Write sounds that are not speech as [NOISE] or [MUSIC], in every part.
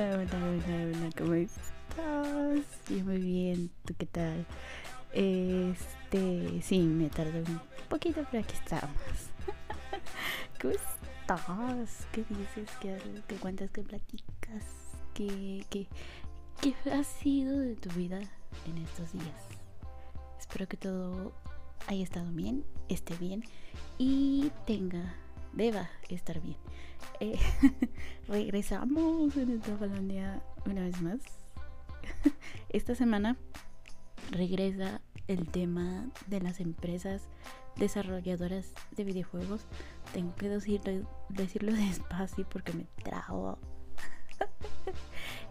Hola, hola, hola, hola, ¿cómo estás? Yo muy bien, ¿tú qué tal? Este, sí, me tardé un poquito, pero aquí estamos. [LAUGHS] ¿Cómo estás? ¿Qué dices? ¿Qué, qué cuentas? ¿Qué platicas? ¿Qué, qué, ¿Qué ha sido de tu vida en estos días? Espero que todo haya estado bien, esté bien y tenga, deba estar bien. Eh, [LAUGHS] regresamos en esta Falandia una vez más. [LAUGHS] Esta semana regresa el tema de las empresas desarrolladoras de videojuegos. Tengo que decirlo, decirlo [LAUGHS] despacio porque me trago.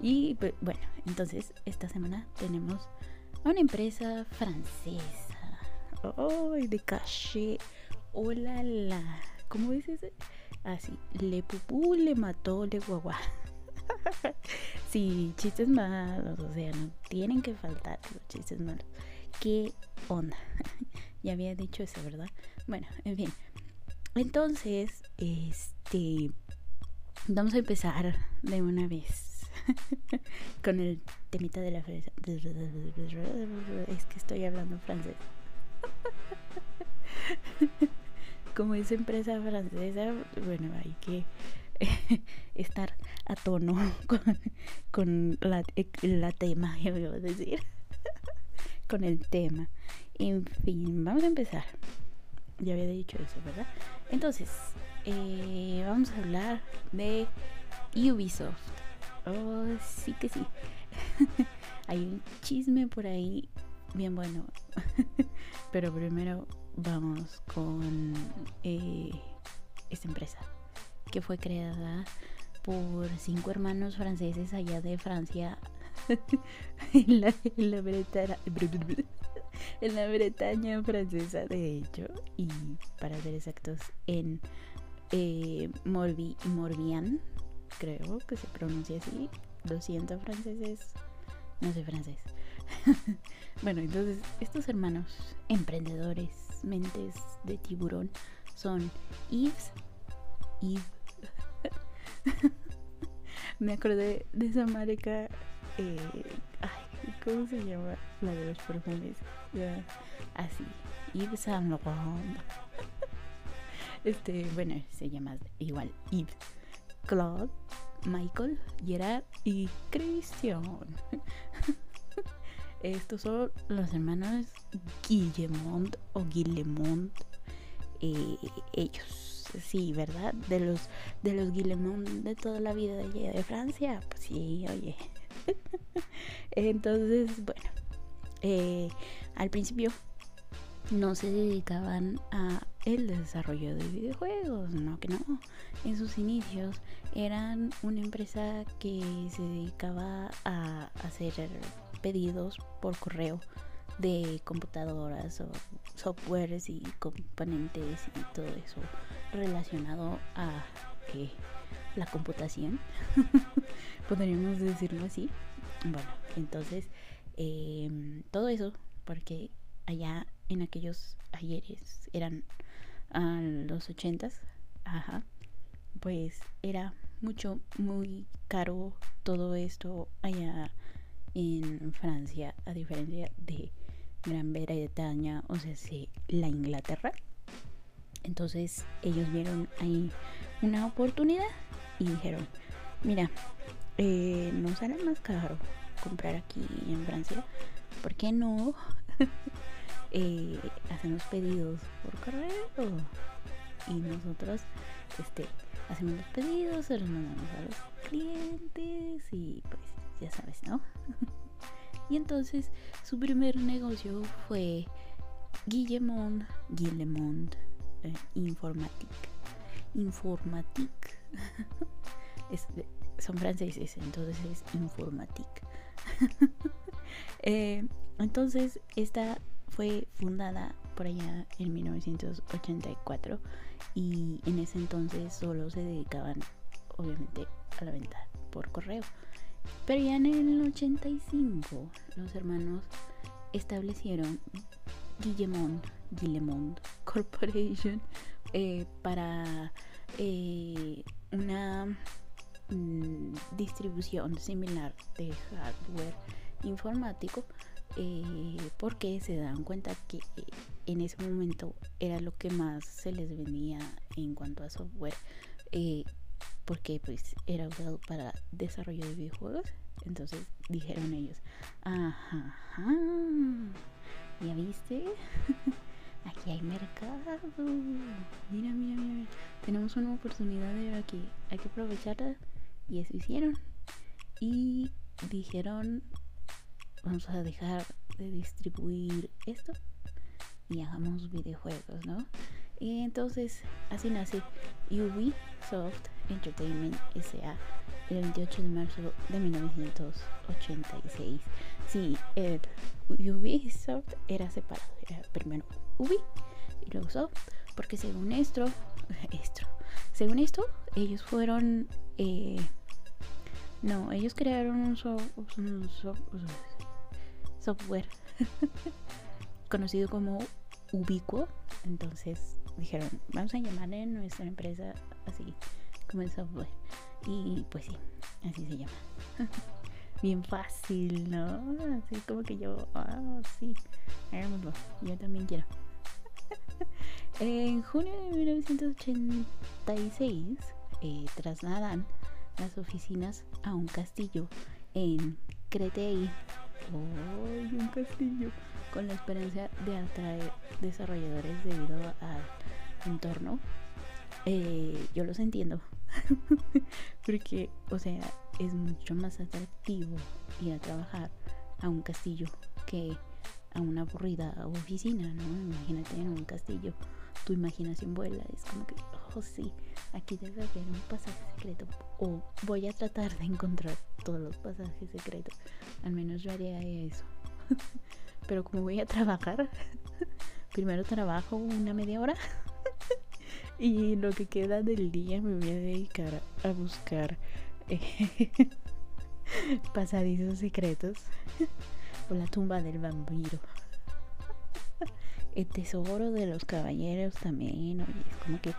y bueno, entonces esta semana tenemos a una empresa francesa. ¡Ay, de caché! ¡Hola, la! ¿Cómo dices? Así, le pupú, le mató, le guagua. [LAUGHS] sí, chistes malos, o sea, no tienen que faltar los chistes malos. ¿Qué onda? [LAUGHS] ya había dicho eso, ¿verdad? Bueno, en fin. Entonces, este, vamos a empezar de una vez [LAUGHS] con el temita de la fresa. Es que estoy hablando francés como es empresa francesa, bueno, hay que [LAUGHS] estar a tono [LAUGHS] con, la, la, tema, yo voy a decir, [LAUGHS] con el tema. En fin, vamos a empezar. Ya había dicho eso, ¿verdad? Entonces, eh, vamos a hablar de Ubisoft. Oh, sí que sí. Hay un chisme por ahí bien bueno. Pero primero vamos con eh, esta empresa que fue creada por cinco hermanos franceses allá de Francia. [LAUGHS] En, la, Bretaña, [LAUGHS] en la Bretaña francesa de hecho. Y para ser exactos en eh, Morbi Morbihan creo que se pronuncia así. Lo siento franceses no sé francés. [LAUGHS] Bueno entonces estos hermanos emprendedores mentes de tiburón son Yves. Yves. [LAUGHS] Me acordé de esa marica. Eh, ay, ¿cómo se llama? La de los perfumes. así. Yves Saint Laurent. [LAUGHS] Este, bueno, se llama igual Yves. Claude, Michael, Gerard y Christian. Estos son los hermanos Guillemont o Guillemont. Eh, ellos, sí, ¿verdad? De los de los Guillemont de toda la vida de, de Francia. Pues sí, oye. [LAUGHS] Entonces, bueno, eh, al principio no se dedicaban a el desarrollo de videojuegos, no que no. En sus inicios eran una empresa que se dedicaba a hacer pedidos por correo de computadoras o softwares y componentes y todo eso relacionado a eh, la computación [LAUGHS] podríamos decirlo así. Bueno entonces em, todo eso porque allá en aquellos ayeres eran a los ochentas ajá pues era mucho muy caro todo esto allá en Francia, a diferencia de Gran Bretaña, o sea, sí, la Inglaterra. Entonces ellos vieron ahí una oportunidad y dijeron, mira, eh, nos sale más caro comprar aquí en Francia, ¿por qué no [LAUGHS] eh, hacemos pedidos por correo? Y nosotros este, hacemos los pedidos, se los mandamos a los clientes y pues ya sabes, ¿no? [LAUGHS] y entonces su primer negocio fue Guillemont, Guillemont eh, Informatique. Informatique. [LAUGHS] son franceses, entonces es Informatique. [LAUGHS] Eh, entonces, esta fue fundada por allá en 1984 y en ese entonces solo se dedicaban, obviamente, a la venta por correo. Pero ya en el 85 los hermanos establecieron Guillemont, Guillemont Corporation eh, para eh, una mm, distribución similar de hardware informático eh, porque se dan cuenta que en ese momento era lo que más se les venía en cuanto a software porque pues era usado para desarrollo de videojuegos. Entonces dijeron ellos ajá, ya viste [LAUGHS] aquí hay mercado. Mira mira mira tenemos una oportunidad de aquí. Hay que aprovecharla. Y eso hicieron. Y dijeron vamos a dejar de distribuir esto y hagamos videojuegos, ¿no? Y entonces así nace Ubisoft Entertainment SA el 28 de marzo de 1986. Sí, el Ubisoft era separado, era primero Ubi y luego Soft, porque según esto, [LAUGHS] esto según esto, ellos fueron, eh, no, ellos crearon un, un software [LAUGHS] conocido como Ubiquo. Entonces dijeron, vamos a llamarle nuestra empresa así, como el software. Y pues sí, así se llama. [LAUGHS] Bien fácil, ¿no? Así como que yo, ah, sí, hagámoslo. Yo también quiero. [LAUGHS] en junio de 1986 eh, trasladan las oficinas a un castillo en Créteil ¡Ay, un castillo! Con la esperanza de atraer desarrolladores debido al entorno. Eh, yo los entiendo. [LAUGHS] Porque, o sea, es mucho más atractivo ir a trabajar a un castillo que a una aburrida oficina, ¿no? Imagínate en un castillo, tu imaginación vuela, es como que, oh sí, aquí debe haber un pasaje secreto. O voy a tratar de encontrar todos los pasajes secretos. Al menos yo haría eso. [LAUGHS] Pero como voy a trabajar, [LAUGHS] primero trabajo una media hora. Y lo que queda del día me voy a dedicar a buscar eh, [LAUGHS] pasadizos secretos. o la tumba del vampiro. El tesoro de los caballeros también, oye, es como que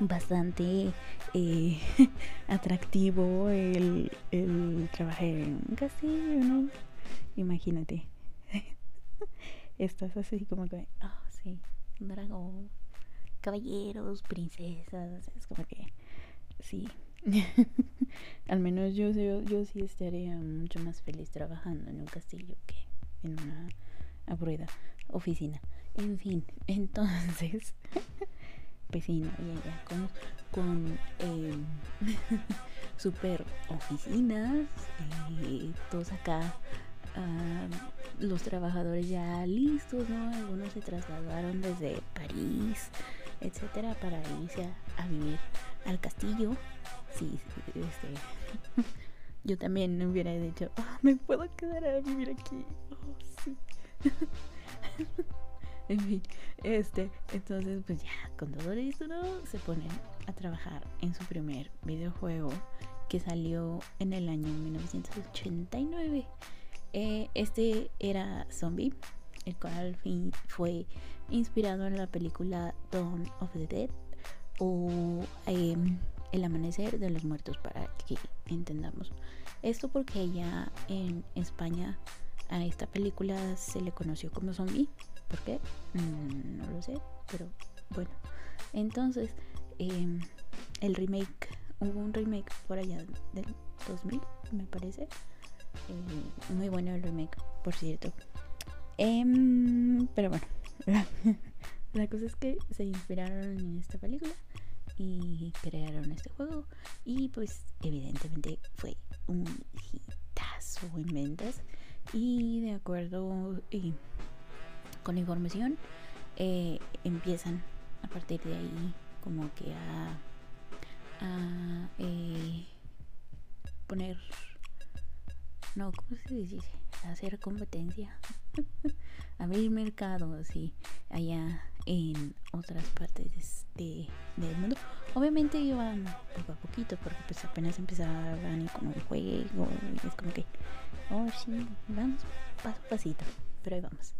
bastante eh, [LAUGHS] atractivo el, el, trabajar en un castillo, ¿no? Imagínate. [LAUGHS] Estás así como que, ah, sí, un dragón, caballeros, princesas, es como que, sí. [LAUGHS] Al menos yo, yo, yo sí estaría mucho más feliz trabajando en un castillo que en una aburrida oficina. En fin, [LAUGHS] entonces vecino y ella con, con eh, [LAUGHS] super oficinas, y todos acá, ah, los trabajadores ya listos, ¿no? Algunos se trasladaron desde París, etcétera, para irse a, vivir al castillo. Sí, este. [LAUGHS] Yo también hubiera dicho, ah, me puedo quedar a vivir aquí. Oh, sí. [LAUGHS] en fin, este, entonces pues ya con todo listo. Se ponen a trabajar en su primer videojuego que salió en el año 1989. Eh, este era Zombie, el cual fue inspirado en la película Dawn of the Dead o em, El Amanecer de los Muertos para que entendamos. Esto porque ya en España a esta película se le conoció como Zombie ¿Por qué? Mm, no lo sé, pero bueno. Entonces, em, el remake, hubo un remake por allá del 2000, me parece. Eh, muy bueno el remake, por cierto. Em, pero bueno, [LAUGHS] la, cosa es que se inspiraron en esta película y crearon este juego. Y pues, evidentemente, fue un hitazo en ventas. Y de acuerdo. Y, con la información, eh, empiezan a partir de ahí como que a, eh, poner, no, ¿cómo se dice? hacer competencia, abrir mercados y allá en otras partes de, del mundo. Obviamente iban poco a poquito porque pues apenas empezaban con un juego y es como que, oh sí, vamos paso a pasito, pero ahí vamos.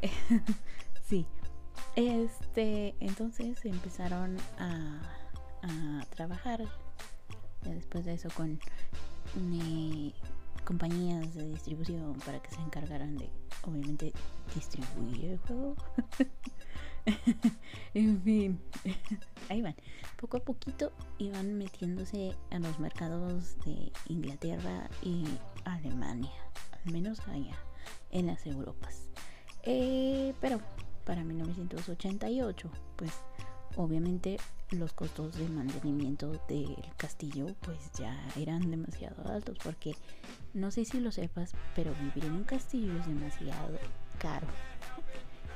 [LAUGHS] sí. Este, entonces empezaron a, a trabajar Ya después de eso con eh, compañías de distribución para que se encargaran de, obviamente, distribuir el juego. [LAUGHS] en fin, [LAUGHS] ahí van. Poco a poquito iban metiéndose a los mercados de Inglaterra y Alemania, al menos allá, en las Europas. Eh, pero para 1988, pues obviamente los costos de mantenimiento del castillo pues ya eran demasiado altos porque no sé si lo sepas, pero vivir en un castillo es demasiado caro.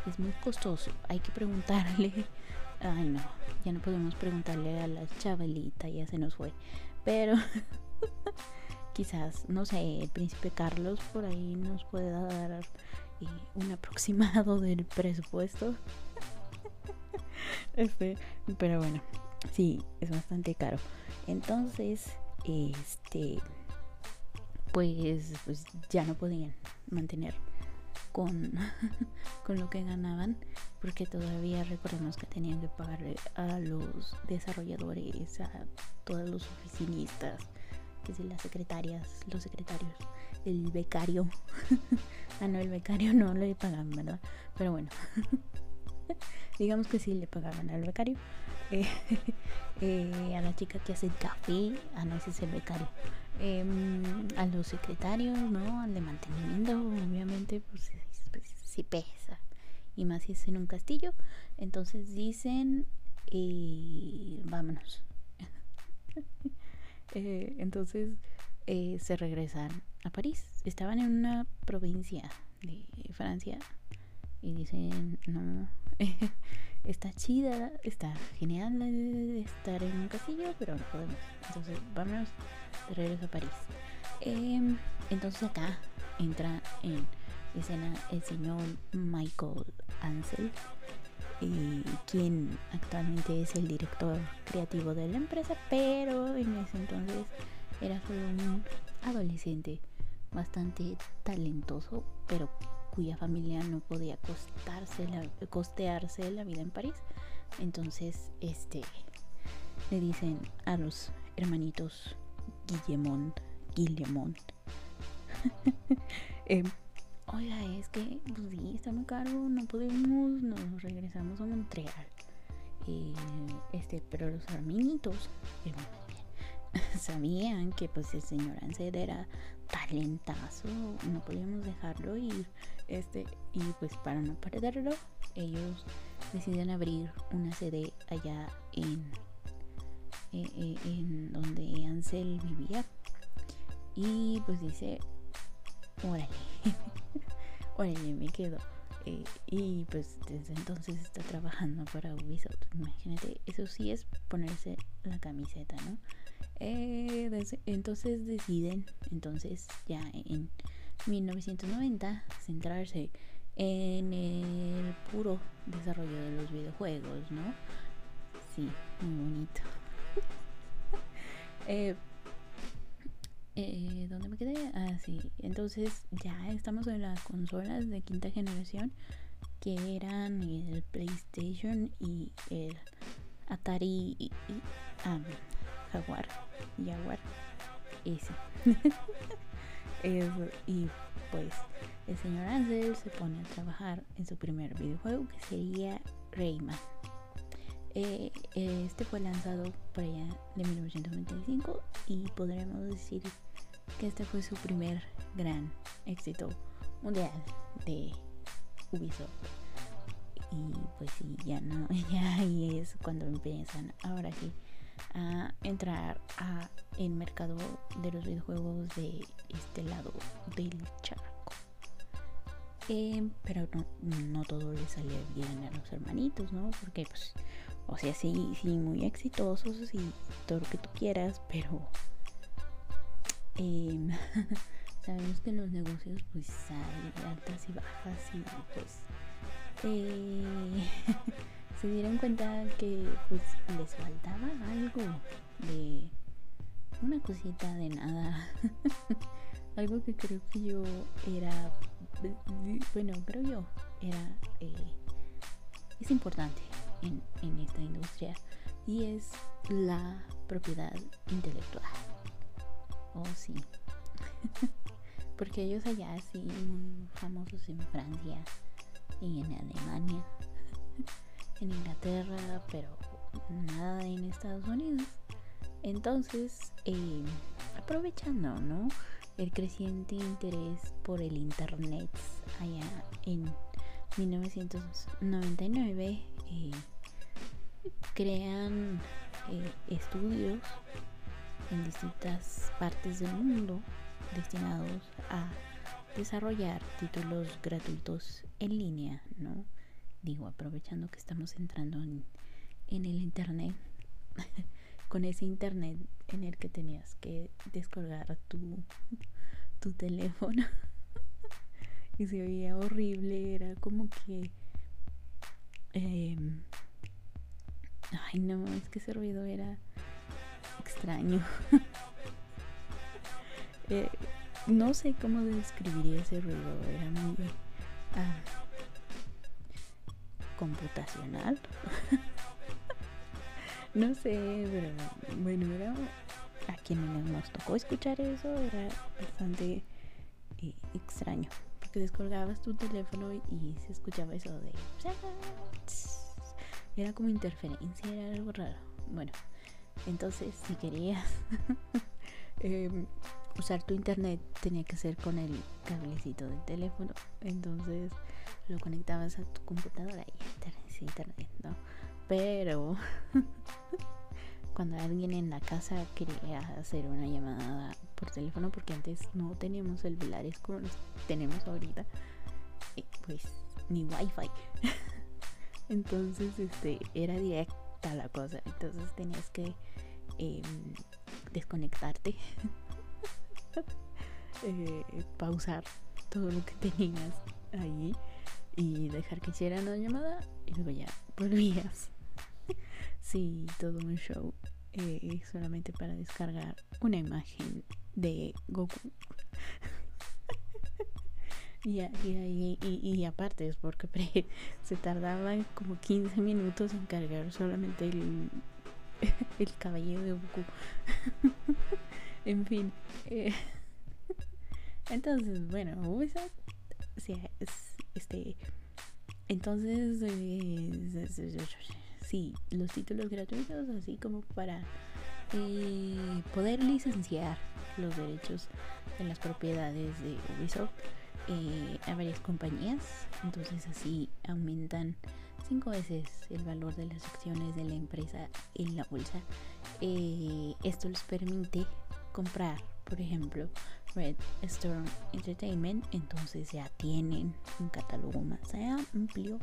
Es muy costoso. Hay que preguntarle. [LAUGHS] Ay no, ya no podemos preguntarle a la chavalita, ya se nos fue. Pero [LAUGHS] quizás, no sé, el príncipe Carlos por ahí nos puede dar eh, un aproximado del presupuesto. [LAUGHS] este, pero bueno, sí, es bastante caro. Entonces, este, pues, pues ya no podían mantener con, [LAUGHS] con lo que ganaban, porque todavía recordemos que tenían que pagarle a los desarrolladores, a todos los oficinistas, que si las secretarias, los secretarios, el becario. [LAUGHS] ah, no, el becario no le pagaban, ¿verdad? Pero bueno, [LAUGHS] digamos que sí le pagaban al becario. Eh, [LAUGHS] eh, a la chica que hace el café, ah, no, ese es el becario. Em, a los secretarios, ¿no? Al de mantenimiento, obviamente, pues si pesa. Y más si es en un castillo. Entonces dicen, eh, vámonos. [LAUGHS] Eh, entonces se regresan a París. Estaban en una provincia de Francia y dicen, no, [LAUGHS] está chida, está genial estar en un castillo, pero no podemos. Entonces vámonos de regreso a París. Em, entonces acá entra en escena el señor Michael Ansel, quien actualmente es el director creativo de la empresa, pero en ese entonces era solo un adolescente bastante talentoso, pero cuya familia no podía costarse costearse la vida en París. Entonces, este le dicen a los hermanitos Guillemont, Guillemont, [LAUGHS] eh, oiga, es que, pues sí, está muy caro, no podemos, nos regresamos a Montreal. Eh, este, pero los arminitos [LAUGHS] sabían que pues el señor Ansed era talentazo, no podíamos dejarlo ir. Este, y pues para no perderlo, ellos deciden abrir una sede allá en, eh, eh, en donde Ansel vivía. Y pues dice, órale. [LAUGHS] Órale, me quedo. Eh, y pues desde entonces está trabajando para Ubisoft. Imagínate, eso sí es ponerse la camiseta, ¿no? Eh, entonces deciden, entonces ya en 1990, centrarse en el puro desarrollo de los videojuegos, ¿no? Sí, muy bonito. [LAUGHS] eh, eh, ¿Dónde me quedé? Ah, sí. Entonces ya estamos en las consolas de quinta generación que eran el PlayStation y el Atari y, ah, Jaguar. Jaguar. Ese. [LAUGHS] y pues el señor Ansel se pone a trabajar en su primer videojuego que sería Rayman. Eh, este fue lanzado por allá de 1995 y podremos decir que este fue su primer gran éxito mundial de Ubisoft. Y pues sí, ya no, [LAUGHS] ya ahí es cuando empiezan ahora sí a entrar a el mercado de los videojuegos de este lado del charco. Eh, pero no, no todo le sale bien a los hermanitos, ¿no? Porque pues, o sea, sí, sí, muy exitosos y todo lo que tú quieras, pero Em, [LAUGHS] sabemos que en los negocios pues hay altas y bajas y pues eh, [LAUGHS] se dieron cuenta que pues les faltaba algo de una cosita de nada [LAUGHS] algo que creo que yo era bueno creo yo era eh, es importante en, en esta industria y es la propiedad intelectual. Oh, sí. [LAUGHS] Porque ellos allá sí, muy famosos en Francia y en Alemania, [LAUGHS] en Inglaterra, pero nada en Estados Unidos. Entonces, eh, aprovechando. El creciente interés por el Internet allá en 1999, eh, crean eh, estudios en distintas partes del mundo destinados a desarrollar títulos gratuitos en línea, ¿no? Digo, aprovechando que estamos entrando en, el internet, [LAUGHS] con ese internet en el que tenías que descolgar tu, teléfono [LAUGHS] y se oía horrible, era como que... Em, ay no, es que ese ruido era extraño. [LAUGHS] Eh, no sé cómo describiría ese ruido, era muy ah, computacional. [LAUGHS] no sé, pero bueno, era a quienes nos tocó escuchar eso era bastante eh, extraño porque descolgabas tu teléfono y se escuchaba eso de [LAUGHS] era como interferencia era algo raro bueno entonces si querías [LAUGHS] em, usar tu internet tenía que ser con el cablecito del teléfono. Entonces lo conectabas a tu computadora y internet, internet, ¿no? Pero [LAUGHS] cuando alguien en la casa quería hacer una llamada por teléfono, porque antes no teníamos celulares como los tenemos ahorita, pues ni wifi. [LAUGHS] Entonces, este, era directa la cosa. Entonces tenías que em, desconectarte [LAUGHS] [LAUGHS] eh, pausar todo lo que tenías ahí y dejar que hiciera la llamada y luego ya volvías. [LAUGHS] sí, todo un show eh, solamente para descargar una imagen de Goku. [LAUGHS] y, y, y, aparte es porque se tardaba como 15 minutos en cargar solamente el, el cabello de Goku. En fin. Eh, [LAUGHS] entonces, bueno, Ubisoft. Este. Entonces, eh, sí, los títulos gratuitos, así como para eh, poder licenciar los derechos de las propiedades de Ubisoft a varias compañías. Entonces, así aumentan cinco veces el valor de las acciones de la empresa en la bolsa. esto les permite comprar, por ejemplo, Red Storm Entertainment, entonces ya tienen un catálogo más amplio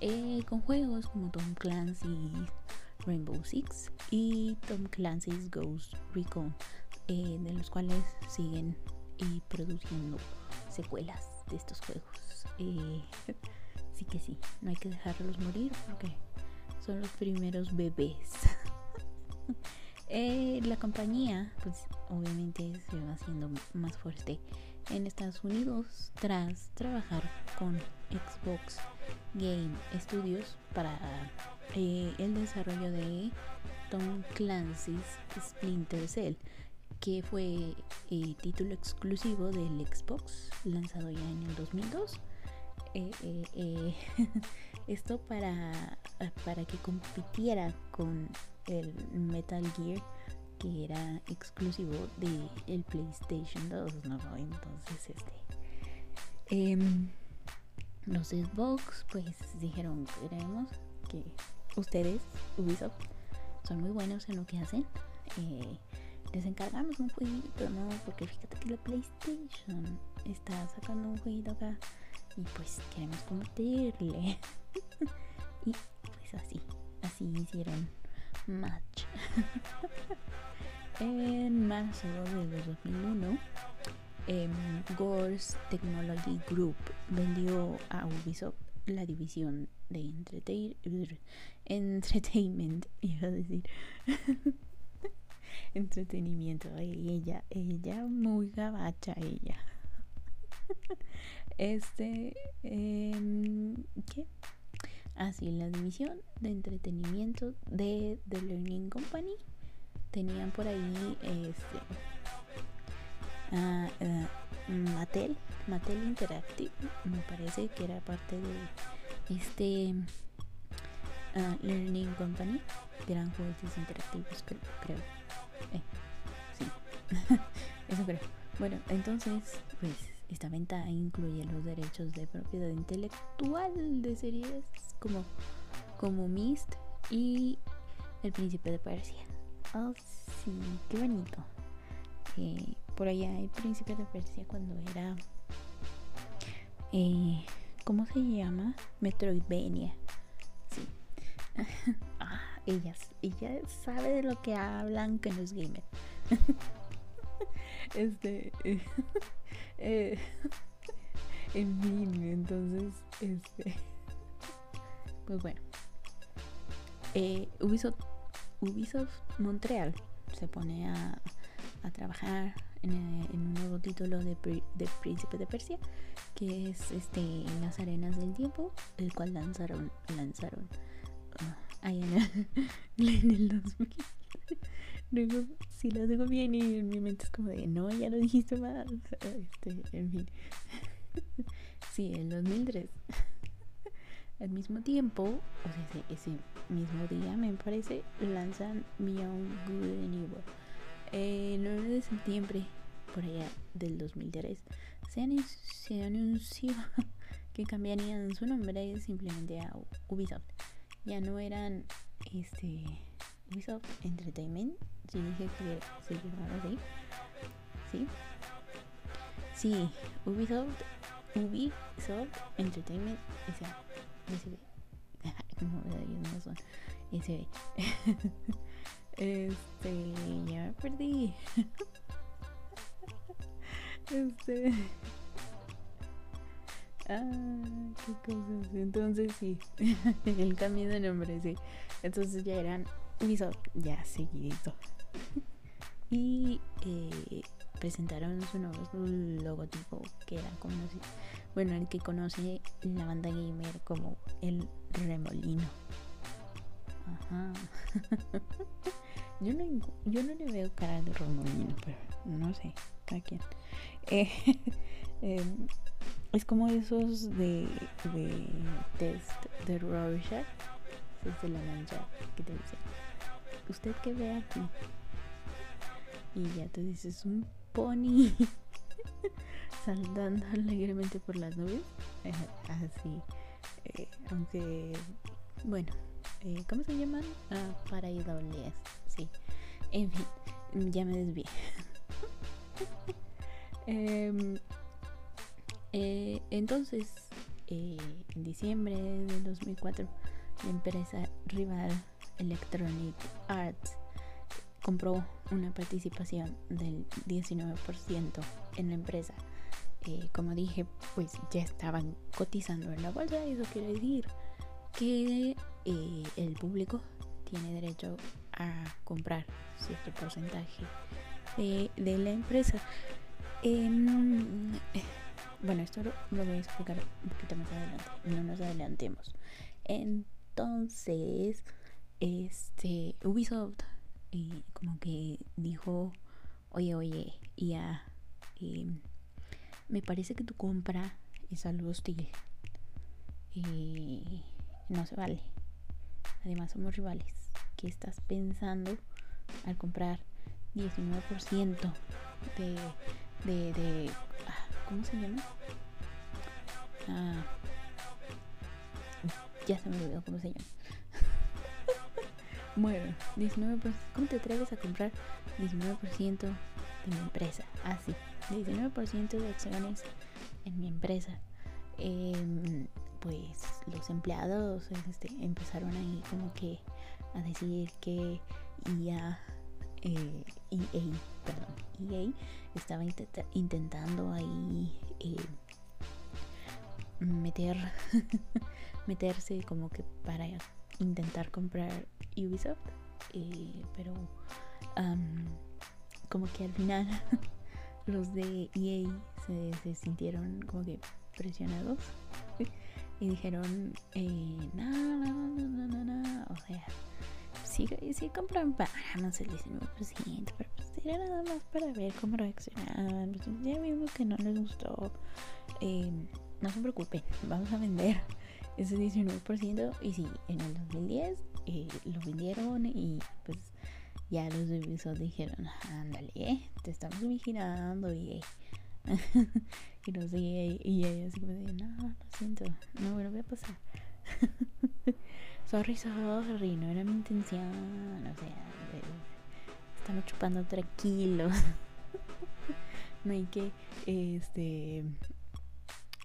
eh, con juegos como Tom Clancy Rainbow Six y Tom Clancy's Ghost Recon, eh, de los cuales siguen y produciendo secuelas de estos juegos. Eh, sí que sí, no hay que dejarlos morir porque son los primeros bebés. [LAUGHS] Eh, la compañía, pues obviamente se va haciendo más fuerte en Estados Unidos tras trabajar con Xbox Game Studios para eh, el desarrollo de Tom Clancy's Splinter Cell, que fue eh, título exclusivo del Xbox, lanzado ya en el 2002. [LAUGHS] esto para, para que compitiera con el Metal Gear que era exclusivo de el PlayStation 2, ¿no? Entonces, este. Em, los Xbox, pues dijeron, queremos que ustedes, Ubisoft, son muy buenos en lo que hacen. Eh, les encargamos un jueguito, ¿no? Porque fíjate que la PlayStation está sacando un jueguito acá y pues queremos competirle. [LAUGHS] y pues así, así hicieron Match. [LAUGHS] en marzo de 2001, eh, Gores Technology Group vendió a Ubisoft la división de entertainment, [LAUGHS] iba a decir. [LAUGHS] entretenimiento. Ella, ella, muy gabacha, ella. Este, eh, ¿qué? Así, la división de entretenimiento de The Learning Company tenían por ahí este uh, uh, Mattel, Mattel Interactive, me parece que era parte de este uh, Learning Company, que eran juguetes interactivos, creo. creo. Eh, sí, [LAUGHS] eso creo. Bueno, entonces, pues esta venta incluye los derechos de propiedad intelectual de series como, como Mist y El Príncipe de Persia. Oh, sí, qué bonito. Eh, por allá El Príncipe de Persia cuando era... Eh, ¿Cómo se llama? Metroidvania. Sí. [LAUGHS] ah, ellas, ella sabe de lo que hablan que no es gamer. [LAUGHS] este... [LAUGHS] Eh, [LAUGHS] en fin, entonces, este... Pues bueno. Eh, Ubisoft, Montreal se pone a, trabajar en, en, un nuevo título de, Príncipe de Persia, que es este Las Arenas del Tiempo, el cual lanzaron, lanzaron uh, ahí en el, [LAUGHS] en el 2000. Luego, si lo digo bien y en mi mente es como de, no, ya lo dijiste más. Este, en fin. [LAUGHS] sí, en 2003. [LAUGHS] Al mismo tiempo, o sea, ese, ese, mismo día, me parece, lanzan Beyond Good and Evil. El 9 de septiembre, por allá del 2003, se, se anunció [LAUGHS] que cambiarían su nombre simplemente a Ubisoft. Ya no eran este Ubisoft Entertainment, si dije que se llamaba así. Sí. Sí, Ubisoft, Ubisoft Entertainment. SB. Como no son SB. Este, ya me perdí. [LAUGHS] Este. Ah, qué cosas. Entonces sí, [LAUGHS] el cambio de nombre, sí. Entonces ya eran Ubisoft, ya seguidito. [LAUGHS] y eh, presentaron su nuevo logotipo que era conocido, bueno, el que conoce la banda gamer como el remolino. Ajá. [LAUGHS] yo, no, yo no le veo cara de remolino, pero no sé, cada quien. [LAUGHS] Eh, eh, es como esos de, de test de Rorschach, de la mancha que te dicen ¿usted qué ve aquí? Y ya te dices un pony [LAUGHS] saltando alegremente por las nubes. Así. Eh, aunque, bueno, eh, ¿cómo se llaman? Ah, paraidoles. Sí. En fin, ya me desvié. [LAUGHS] eh, eh, entonces, eh, en diciembre de 2004, la empresa rival Electronic Arts compró una participación del 19% en la empresa. Eh, como dije, pues ya estaban cotizando en la bolsa. Eso quiere decir que eh, el público tiene derecho a comprar cierto porcentaje de, la empresa. Eh, bueno, esto lo, lo, voy a explicar un poquito más adelante. No nos adelantemos. Entonces, este Ubisoft eh, como que dijo, oye, oye, ya, eh, me parece que tu compra es algo hostil. y no se vale. Además somos rivales. ¿Qué estás pensando al comprar 19% de, de, de ah, ¿cómo se llama? Ah, ya se me olvidó cómo se llama. Bueno, 19%. ¿Cómo te atreves a comprar 19% de mi empresa? Ah, sí, 19% de acciones en mi empresa. Eh, pues los empleados este, empezaron ahí como que a decir que EA, eh, EA, perdón, EA estaba intenta intentando ahí eh, meter, [LAUGHS] meterse como que para intentar comprar Ubisoft, eh, pero um, como que al final [LAUGHS] los de EA se, sintieron como que presionados [LAUGHS] y dijeron, eh, no, no, no, no, no, no, o sea, sí, sí compraron más el 19%, pero pues era nada más para ver cómo reaccionaban. Ya vimos que no les gustó. Eh, no se preocupen, vamos a vender ese 19% y sí, en el 2010 eh, lo vendieron y pues ya los de dijeron, ándale, te estamos vigilando y, [LAUGHS] y no sé, y ella así como de, no, lo siento, no me lo voy a pasar. [LAUGHS] sorry, sorry, no era mi intención, o sea, estamos chupando tranquilos. [LAUGHS] no hay que, este,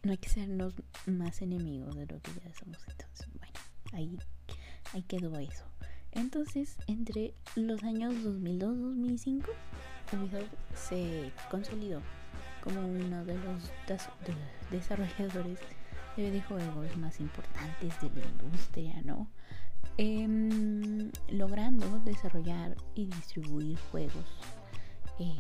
no hay que sernos más enemigos de lo que ya somos. Entonces, bueno, ahí, ahí quedó eso. Entonces, entre los años 2002-2005, Ubisoft se consolidó como uno de los desarrolladores de videojuegos más importantes de la industria, ¿no? Em, logrando desarrollar y distribuir juegos eh,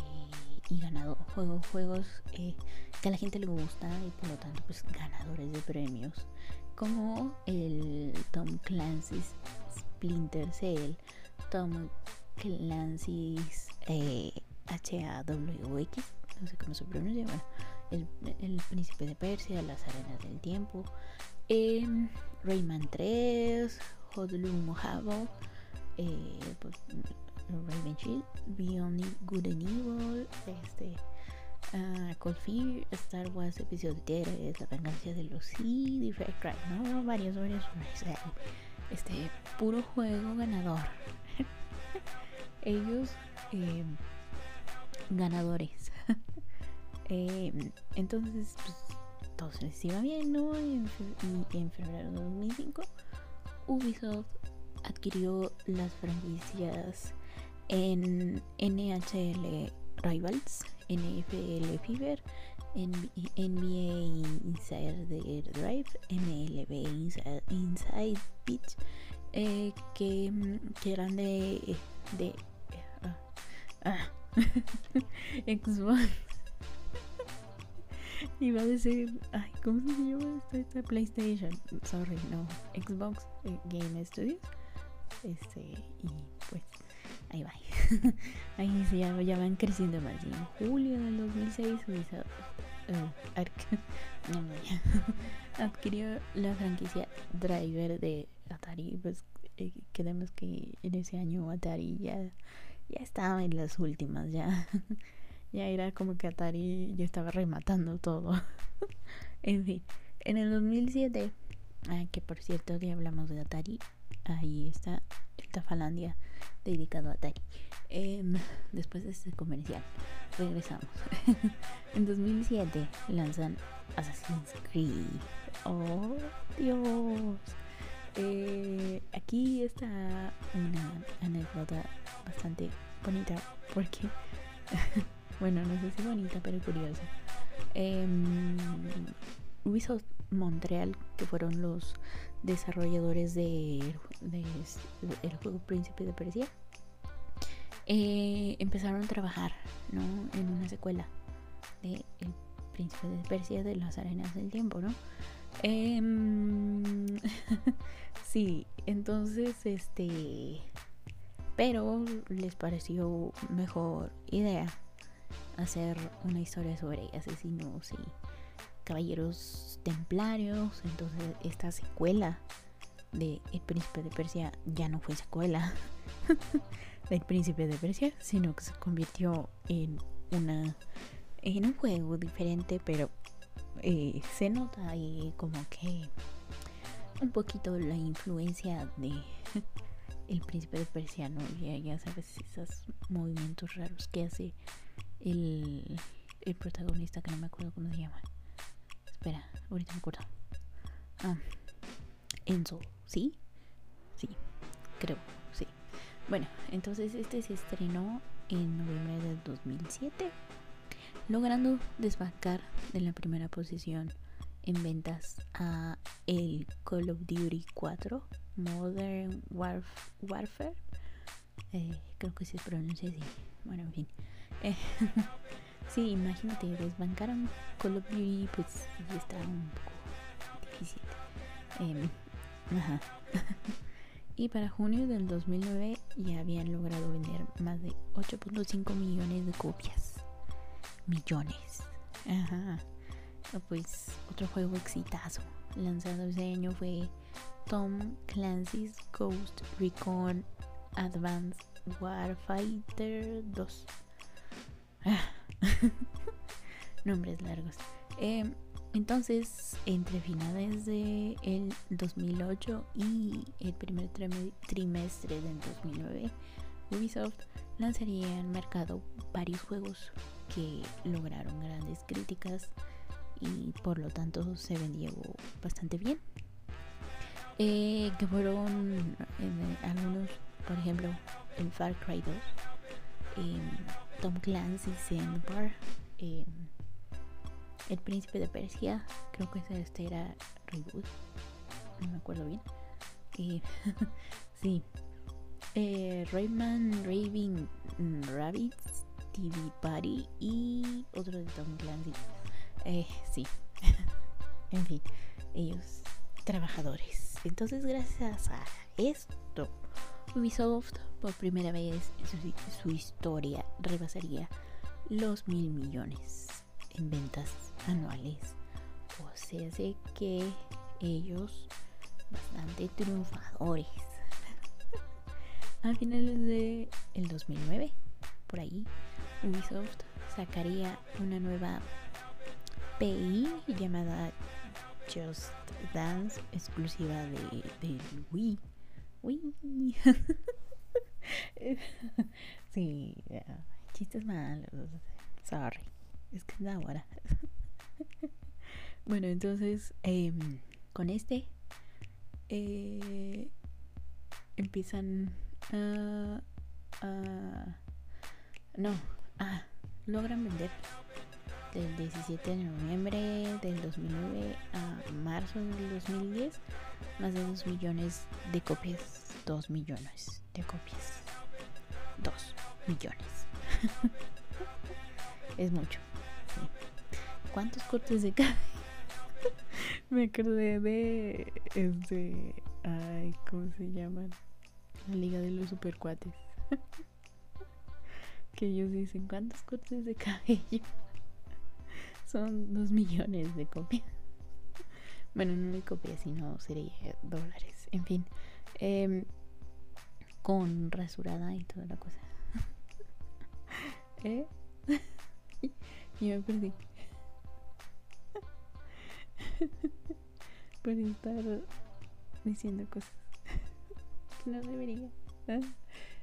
y ganado juegos, juegos eh, que a la gente le gusta y por lo tanto pues ganadores de premios como el Tom Clancy's Splinter Cell, Tom Clancy's eh, HAWX, no sé cómo se pronuncia, el, Príncipe de Persia, Las Arenas del Tiempo, eh, Rayman 3, Hodlum Mojave, eh, pues, Raven Shield, Beyond Good and Evil, este, uh, Cold Fear, Star Wars Episodio 3, La Venganza de Sith, Far Cry, ¿no? Varios, varios, este, puro juego ganador. [LAUGHS] Ellos, eh, ganadores. [LAUGHS] eh, entonces, pues, todo se les iba bien, ¿no? En, y en febrero de 2005, Ubisoft adquirió las franquicias en NHL Rivals, NFL Fever, NBA Insider Drive, MLB Inside, Pitch, eh, que, que, eran de, de ah, ah, [LAUGHS] Xbox. [LAUGHS] Iba a decir, ay, ¿cómo se llama esta, PlayStation? Sorry, no, Xbox eh, Game Studios. Este, y pues ahí va. [LAUGHS] ahí sí, ya, van creciendo más. En julio del 2006 Ubisoft uh, adquirió la franquicia Driver de Atari. Pues eh, queremos que en ese año Atari ya, ya estaba en las últimas, ya. [LAUGHS] ya era como que Atari ya estaba rematando todo. [LAUGHS] en fin, en el 2007, ah, que por cierto, ya hablamos de Atari, ahí está esta Falandia dedicado a Atari. Em, después de este comercial, regresamos. [LAUGHS] en 2007 lanzan Assassin's Creed. Oh, Dios. Eh, aquí está una anécdota bastante bonita porque, [LAUGHS] bueno, no sé si bonita, pero curiosa. Em, Ubisoft Montreal, que fueron los desarrolladores de, el juego Príncipe de Persia, eh, empezaron a trabajar ¿no? en una secuela de El Príncipe de Persia de las Arenas del Tiempo, ¿no? Em, [LAUGHS] sí, entonces este pero les pareció mejor idea hacer una historia sobre asesinos y caballeros templarios. Entonces esta secuela de El Príncipe de Persia ya no fue secuela [LAUGHS] del Príncipe de Persia, sino que se convirtió en una en un juego diferente, pero eh, se nota ahí como que un poquito la influencia de [LAUGHS] el príncipe de Persia, ¿no? Ya, ya sabes, esos movimientos raros que hace el, el protagonista, que no me acuerdo cómo se llama. Espera, ahorita me acuerdo. Ah, Enzo, ¿sí? Sí, creo, sí. Bueno, entonces este se estrenó en noviembre del 2007, logrando desbancar de la primera posición en ventas a el Call of Duty 4 Modern Warfare. Eh, creo que se pronuncia así. Bueno, en fin. Eh, [LAUGHS] Sí, imagínate, desbancaron Call of Duty, pues sí está un poco difícil. Em, ajá. [LAUGHS] y para junio del 2009 ya habían logrado vender más de 8.5 millones de copias. Millones. Ajá. Pues otro juego exitazo lanzado ese año fue Tom Clancy's Ghost Recon Advanced Warfighter 2. [LAUGHS] Nombres largos. Em, entonces, entre finales de el 2008 y el primer trimestre del 2009, Ubisoft lanzaría al mercado varios juegos que lograron grandes críticas y por lo tanto se vendió bastante bien. Eh, que fueron algunos, por ejemplo, el Far Cry 2, em, Tom Clancy Sandbar, eh, El Príncipe de Persia, creo que este era Reboot, no me acuerdo bien. [LAUGHS] Sí, eh, Rayman Raving Rabbits, TV Party y otro de Tom Clancy. Eh, sí, [LAUGHS] en fin, ellos trabajadores. Entonces, gracias a esto, Ubisoft por primera vez en su, historia rebasaría los mil millones en ventas anuales. O sea, sé que ellos bastante triunfadores. [LAUGHS] A finales de el 2009, por ahí, Ubisoft sacaría una nueva PI llamada Just Dance exclusiva de, de Wii. Wii. [LAUGHS] sí, chistes malos. Sorry. Es que es ahora. [LAUGHS] bueno, entonces em, con este eh, empiezan a, no, ah, logran vender del 17 de noviembre del 2009 a marzo del 2010 más de 2 millones de copias 2 millones de copias 2 millones [LAUGHS] es mucho ¿cuántos cortes de cabello? [LAUGHS] me acordé de este ay ¿cómo se llaman? la liga de los supercuates [LAUGHS] que ellos dicen ¿cuántos cortes de cabello? Son dos millones de copias. Bueno, no copias, sino sería dólares. En fin. Em, con rasurada y toda la cosa. [LAUGHS] ¿Eh? [LAUGHS] y me perdí. [LAUGHS] Por estar diciendo cosas que no debería.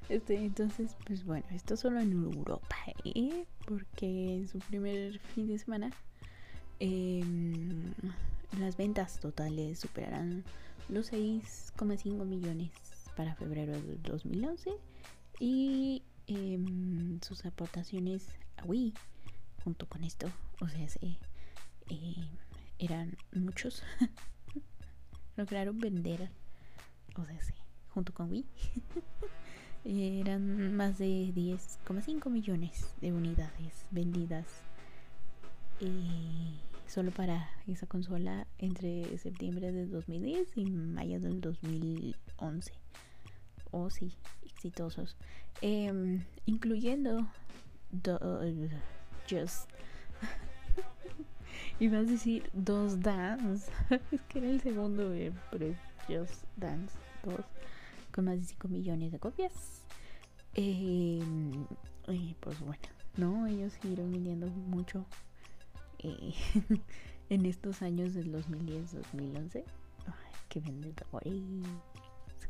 Este, entonces, pues bueno, esto solo en Europa, ¿eh? Porque en su primer fin de semana em, las ventas totales superarán los 6,5 millones para febrero del 2011 y em, sus aportaciones a Wii junto con esto, o sea, eh, eran muchos, [LAUGHS] lograron vender, o sea, junto con Wii. [LAUGHS] eran más de 10,5 millones de unidades vendidas eh, solo para esa consola entre septiembre de 2010 y mayo del 2011. Oh, sí, exitosos. Em, incluyendo Just. [LAUGHS] Iba a decir Dos Dance. [LAUGHS] es que era el segundo, eh, pero Just Dance 2 con más de 5 millones de copias. Eh, pues bueno, no, ellos siguieron vendiendo mucho eh, [LAUGHS] en estos años del 2010-2011. Ay, qué vendedores.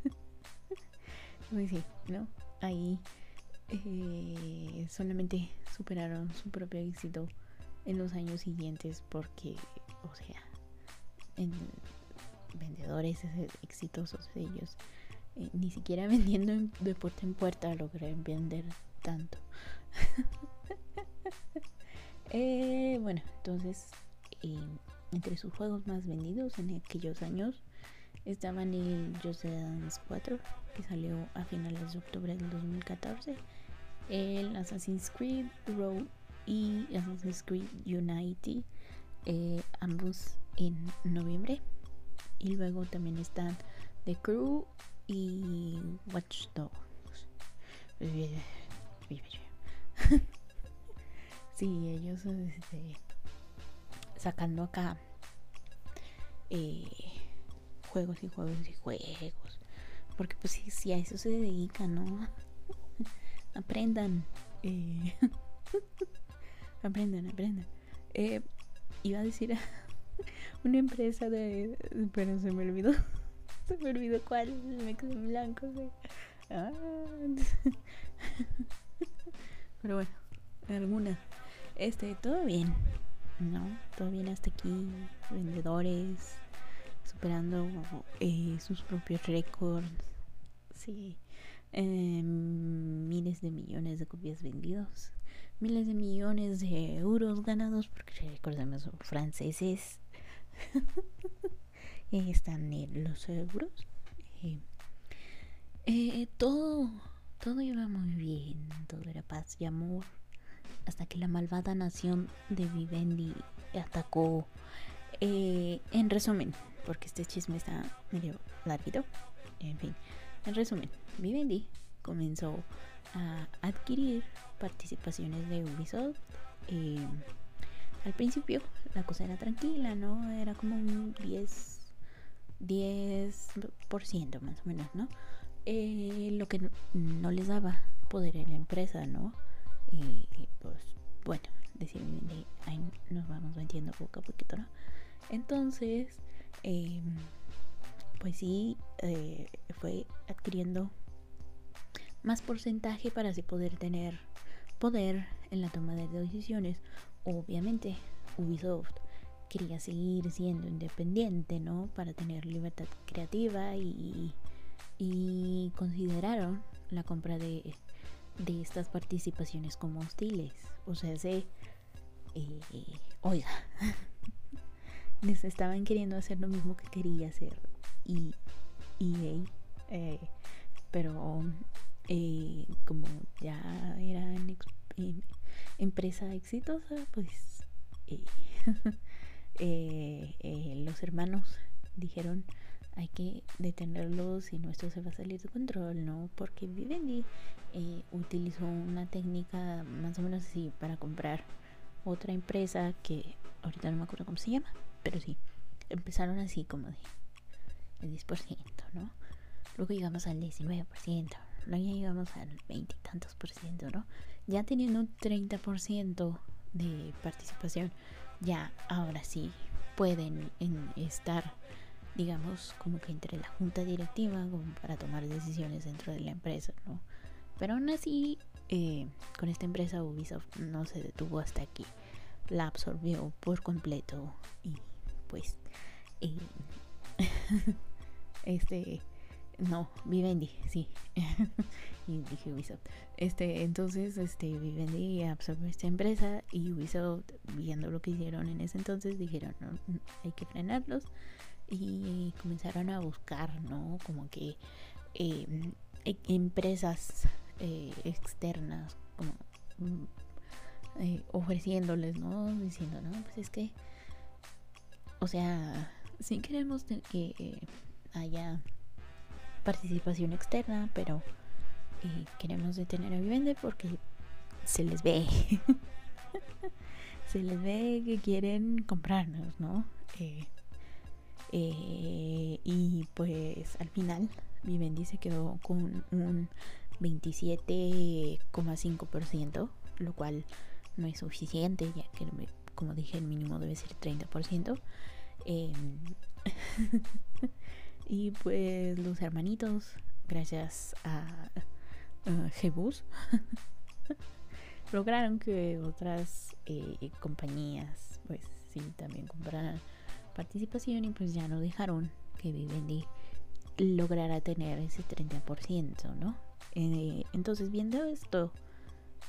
[LAUGHS] pues sí, ¿no? Ahí eh, solamente superaron su propio éxito en los años siguientes porque, o sea, en vendedores exitosos ellos eh, ni siquiera [LAUGHS] vendiendo de puerta en puerta logré vender tanto. Eh, bueno, entonces, eh, entre sus juegos más vendidos en aquellos años estaban el Just Dance 4, que salió a finales de octubre del 2014, el Assassin's Creed Row y Assassin's Creed Unity, ambos en noviembre Y luego también están The Crew y Watch Dogs. [LAUGHS] sí, ellos este, sacando acá eh, juegos y juegos y juegos. Porque pues si, si a eso se dedican, ¿no? [LAUGHS] aprendan. Eh, [LAUGHS] aprendan, aprendan. Eh, iba a decir [LAUGHS] una empresa de... Pero se me olvidó. Se me olvidó cuál. Me quedé blanco. Ah. Pero bueno, alguna. Este, todo bien. ¿No? Todo bien hasta aquí. Vendedores. Superando eh, sus propios récords. Sí. Em, miles de millones de copias vendidos. Miles de millones de euros ganados. Porque recordemos, franceses. [LAUGHS] están los euros. Eh, eh, todo, todo iba muy bien, todo era paz y amor, hasta que la malvada nación de Vivendi atacó. Eh, en resumen, porque este chisme está medio larguito, en fin, en resumen, Vivendi comenzó a adquirir participaciones de Ubisoft. al principio la cosa era tranquila, ¿no? Era como un 10 10% más o menos, ¿no? Eh, lo que no, les daba poder en la empresa, ¿no? Y, pues bueno, decir, ahí nos vamos metiendo poco a poquito, ¿no? Entonces, em, pues sí, eh, fue adquiriendo más porcentaje para así poder tener poder en la toma de decisiones. Obviamente, Ubisoft quería seguir siendo independiente, ¿no? Para tener libertad creativa y, y consideraron la compra de, de estas participaciones como hostiles. O sea, se, eh, oiga, [LAUGHS] les estaban queriendo hacer lo mismo que quería hacer y EA, eh, pero eh, como ya era empresa exitosa, pues [LAUGHS] Eh, eh, los hermanos dijeron hay que detenerlos y nuestro se va a salir de control, ¿no? Porque Vivendi eh, utilizó una técnica más o menos así para comprar otra empresa que ahorita no me acuerdo cómo se llama, pero sí, empezaron así como de el 10%, ¿no? Luego llegamos al 19%, luego ya llegamos al 20 y tantos por ciento, ¿no? Ya teniendo un 30% de participación, ya ahora sí pueden estar, digamos, como que entre la junta directiva como para tomar decisiones dentro de la empresa, ¿no? Pero aún así, eh, con esta empresa Ubisoft no se detuvo hasta aquí. La absorbió por completo y pues eh, [LAUGHS] este no, Vivendi, sí. [LAUGHS] y dije Ubisoft. Este, entonces, este, Vivendi absorbió esta empresa y Ubisoft, viendo lo que hicieron en ese entonces, dijeron, no, hay que frenarlos. Y comenzaron a buscar, ¿no? Como que em, e, empresas eh, externas, como mm, eh, ofreciéndoles, ¿no? Diciendo, no, pues es que, o sea, si queremos que haya participación externa, pero eh, queremos detener a Vivende porque se les ve. [LAUGHS] se les ve que quieren comprarnos, ¿no? Eh, eh, y pues al final Vivendi se quedó con un 27,5%, lo cual no es suficiente, ya que como dije el mínimo debe ser 30%. Eh, [LAUGHS] Y pues los hermanitos, gracias a Jebus, [LAUGHS] lograron que otras eh, compañías pues sí también compraran participación y pues ya no dejaron que Vivendi lograra tener ese 30%, ¿no? Eh, entonces viendo esto,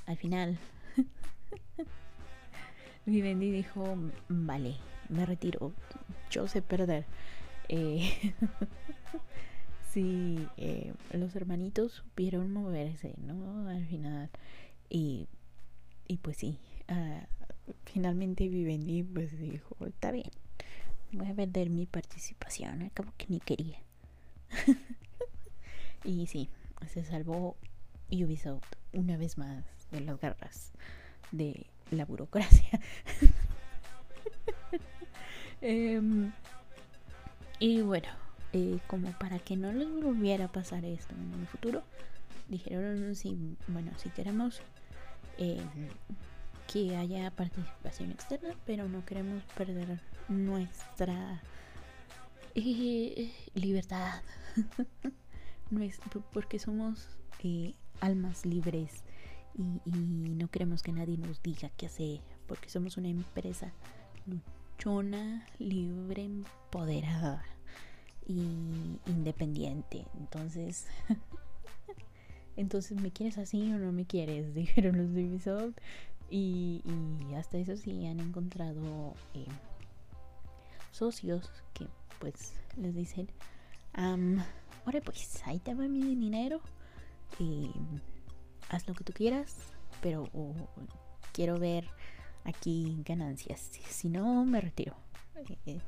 al final [LAUGHS] Vivendi dijo, vale, me retiro, yo sé perder eh, [LAUGHS] sí, eh, los hermanitos supieron moverse, ¿no? Al final. Y, y pues sí, uh, finalmente Vivendi pues dijo, está bien, voy a vender mi participación, acabo que ni quería. [LAUGHS] y sí, se salvó Ubisoft una vez más de las garras de la burocracia. [LAUGHS] Em, y bueno, eh, como para que no les volviera a pasar esto en el futuro, dijeron, sí, bueno, si queremos em, que haya participación externa, pero no queremos perder nuestra eh, libertad, [LAUGHS] porque somos eh, almas libres y, no queremos que nadie nos diga qué hacer, porque somos una empresa luchona, libre, empoderada y independiente. Entonces, [LAUGHS] entonces, ¿me quieres así o no me quieres? [LAUGHS] Dijeron los de Ubisoft. Y, hasta eso sí han encontrado eh, socios que pues les dicen, ahora pues ahí te va mi dinero, y haz lo que tú quieras, pero quiero ver aquí ganancias, si no me retiro. Eh,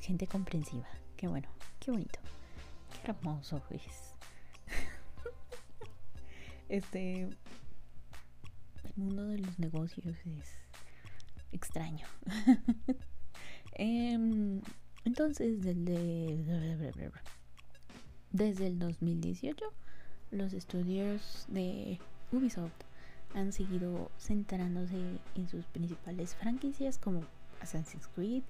gente comprensiva, qué bueno, qué bonito, qué hermoso es. [LAUGHS] este, el mundo de los negocios es extraño. [LAUGHS] Em, entonces, desde, desde el 2018, los estudios de Ubisoft han seguido centrándose en sus principales franquicias como Assassin's Creed,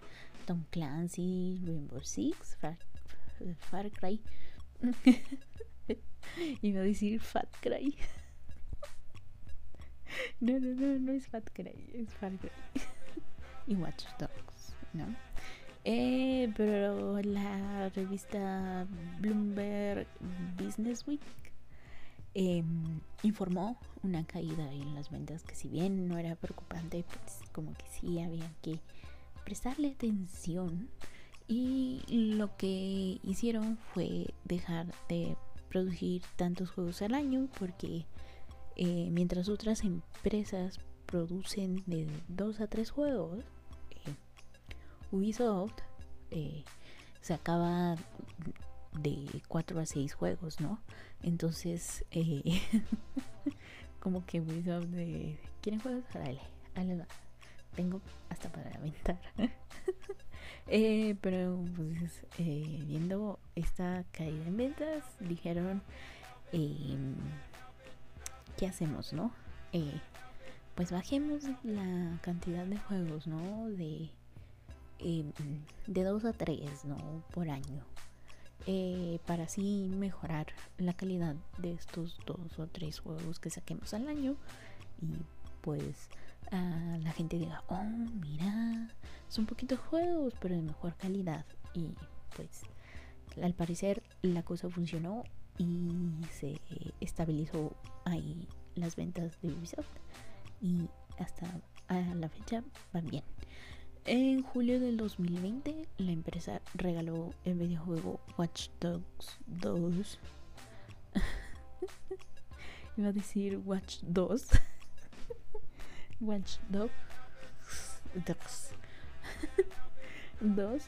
Tom Clancy, Rainbow Six, Far, Cry. [LAUGHS] Iba a decir Fat Cry. [LAUGHS] No, no, no, no es Fat Cry, es Far Cry. [LAUGHS] y Watch Dogs, ¿no? Eh, pero la revista Bloomberg Business Week em, informó una caída en las ventas que si bien no era preocupante, pues como que sí había que prestarle atención y lo que hicieron fue dejar de producir tantos juegos al año porque eh, mientras otras empresas producen de dos a tres juegos, Ubisoft eh, se acaba de cuatro a seis juegos, ¿no? Entonces, [LAUGHS] como que Ubisoft de, ¿quieren juegos? Dale, dale, tengo hasta para aventar. [LAUGHS] pero pues viendo esta caída en ventas, dijeron em, ¿qué hacemos, no? Eh, pues bajemos la cantidad de juegos, ¿no? De, em, de dos a tres, ¿no? Por año. Eh, para así mejorar la calidad de estos dos o tres juegos que saquemos al año y pues la gente diga, oh, mira, son poquitos juegos, pero de mejor calidad. Y pues al parecer la cosa funcionó y se estabilizó ahí las ventas de Ubisoft y hasta la fecha van bien. En julio del 2020 la empresa regaló el videojuego Watch Dogs 2. [LAUGHS] Iba a decir Watch 2. [LAUGHS] Watch Dogs [LAUGHS] 2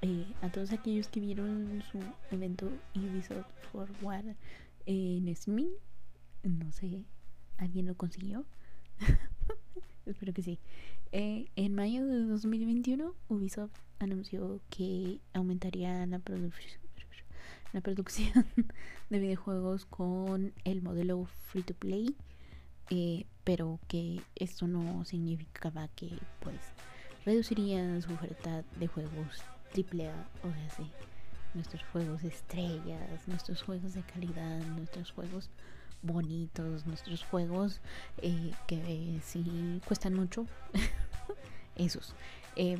eh, a todos aquellos que vieron su evento Ubisoft Forward en Steam. No sé, ¿alguien lo consiguió? Espero que sí. Eh, en mayo de 2021, Ubisoft anunció que aumentaría la, [LAUGHS] la producción de videojuegos con el modelo free to play, eh, pero que esto no significaba que pues reducirían su oferta de juegos triple A, o sea, sí, nuestros juegos estrellas, nuestros juegos de calidad, nuestros juegos bonitos, nuestros juegos eh, que sí cuestan mucho, [LAUGHS] esos. Eh,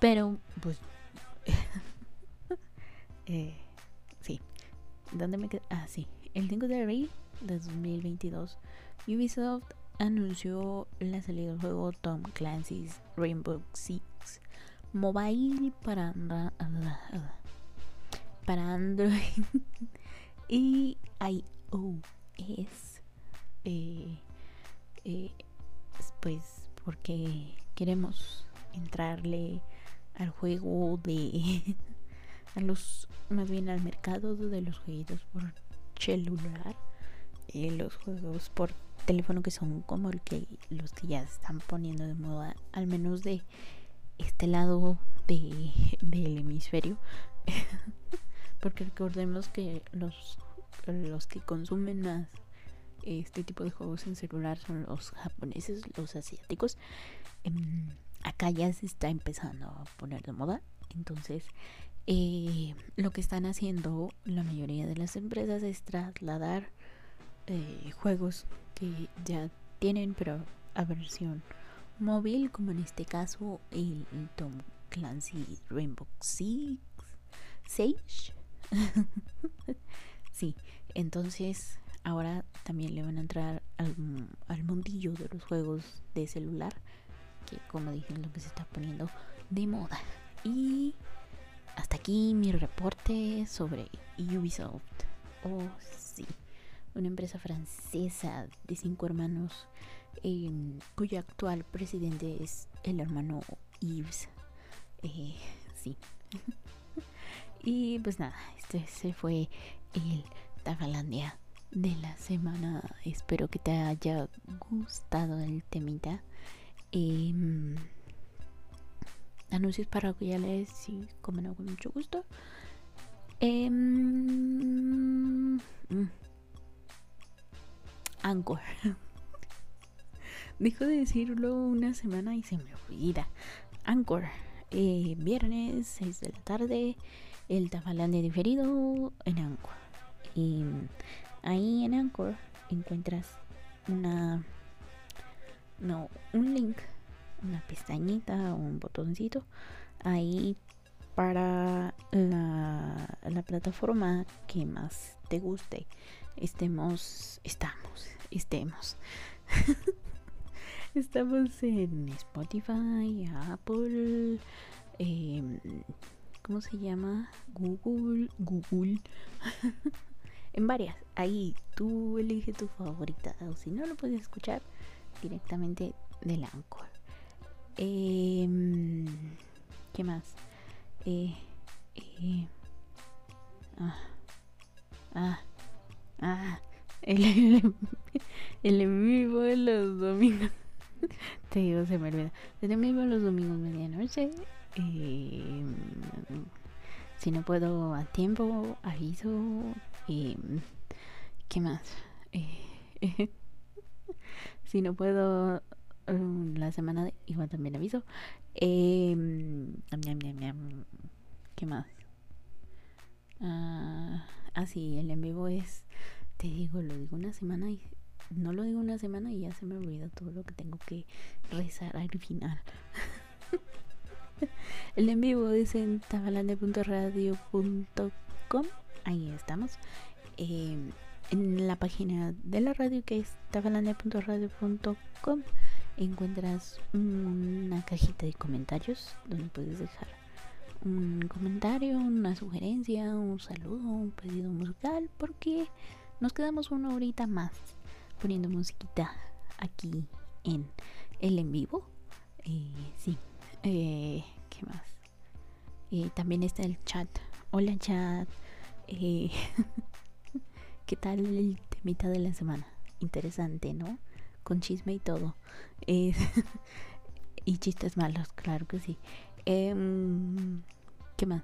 pero, pues, [LAUGHS] eh, sí. ¿Dónde me quedé? Ah, sí. El 5 de abril de 2022, Ubisoft anunció la salida del juego Tom Clancy's Rainbow Six mobile para, para Android [LAUGHS] y iOS. Eh, eh, pues porque queremos entrarle al juego de [LAUGHS] a los más bien al mercado de los juegos por celular y los juegos por teléfono que son como el que los que ya están poniendo de moda al menos de este lado de, del hemisferio [LAUGHS] porque recordemos que los los que consumen más este tipo de juegos en celular son los japoneses los asiáticos. Em, acá ya se está empezando a poner de moda. Entonces eh, lo que están haciendo la mayoría de las empresas es trasladar eh, juegos que ya tienen pero a versión móvil como en este caso el, Tom Clancy Rainbow Six Sage [LAUGHS] sí entonces ahora también le van a entrar al, al mundillo de los juegos de celular que como dije lo que se está poniendo de moda. Y hasta aquí mi reporte sobre Ubisoft. Oh sí una empresa francesa de cinco hermanos cuyo actual presidente es el hermano Yves. Eh, sí. [LAUGHS] Y pues nada este se fue el Tagalandia de la semana espero que te haya gustado el temita em, anuncios parroquiales y como no con mucho gusto. Anchor. [LAUGHS] Dejo de decirlo una semana y se me olvida. Anchor. Eh, viernes 6 de la tarde. El de diferido en Anchor. Y ahí en Anchor encuentras una. No, un link. Una pestañita o un botoncito. Ahí para la, la plataforma que más te guste estemos, estamos, estemos. [LAUGHS] estamos en Spotify, Apple, em, ¿cómo se llama? Google, Google. [LAUGHS] en varias. Ahí tú elige tu favorita. O si no, lo puedes escuchar directamente del Anchor. Em, ¿Qué más? Eh, eh, ah, ah Ah, el, el, en vivo de los domingos. [LAUGHS] Te digo, se me olvida. El en vivo los domingos medianoche. Eh, si no puedo a tiempo, aviso. Eh, ¿Qué más? Eh, [LAUGHS] si no puedo um, la semana, igual también aviso. Eh, ¿Qué más? Ah, ah, sí, el en vivo es te digo, lo digo una semana y no lo digo una semana y ya se me olvida todo lo que tengo que rezar al final. [LAUGHS] El en vivo es en tabalande.radio.com. Ahí estamos. Em, en la página de la radio que es tabalande.radio.com encuentras una cajita de comentarios donde puedes dejar un comentario, una sugerencia, un saludo, un pedido musical, porque nos quedamos una horita más poniendo musiquita aquí en el en vivo. Eh, sí, eh, ¿qué más? Eh, también está el chat. Hola chat. [LAUGHS] ¿Qué tal el temita de la semana? Interesante, ¿no? Con chisme y todo. [LAUGHS] y chistes malos, claro que sí. Em, ¿Qué más?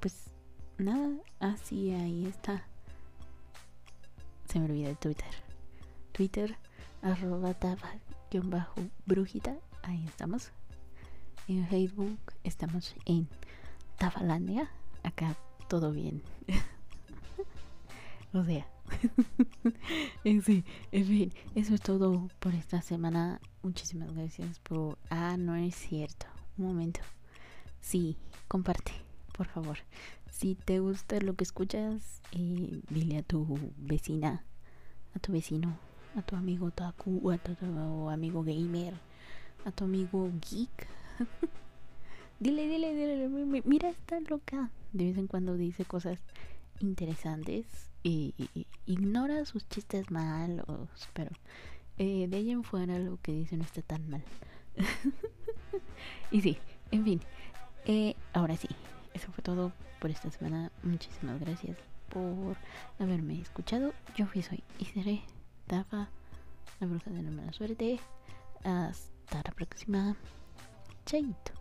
Pues nada, así ahí está se me olvida el Twitter. Twitter, arroba bajo brujita. Ahí estamos. En Facebook estamos en Tafalandia. Acá todo bien. [LAUGHS] o sea. [LAUGHS] en fin, eso es todo por esta semana. Muchísimas gracias por... Ah, no es cierto. Un momento. Sí, comparte, por favor. Si te gusta lo que escuchas, eh, dile a tu vecina, a tu vecino, a tu amigo taku, a tu, amigo gamer, a tu amigo geek. [LAUGHS] dile, dile, dile, mira esta loca. De vez en cuando dice cosas interesantes. Y, ignora sus chistes malos, pero eh, de ahí en fuera lo que dice no está tan mal. [LAUGHS] y sí, en fin. Eh, ahora sí, eso fue todo por esta semana. Muchísimas gracias por haberme escuchado. Yo fui, soy y seré Dafa, la bruja de la mala suerte. Hasta la próxima. Chaito.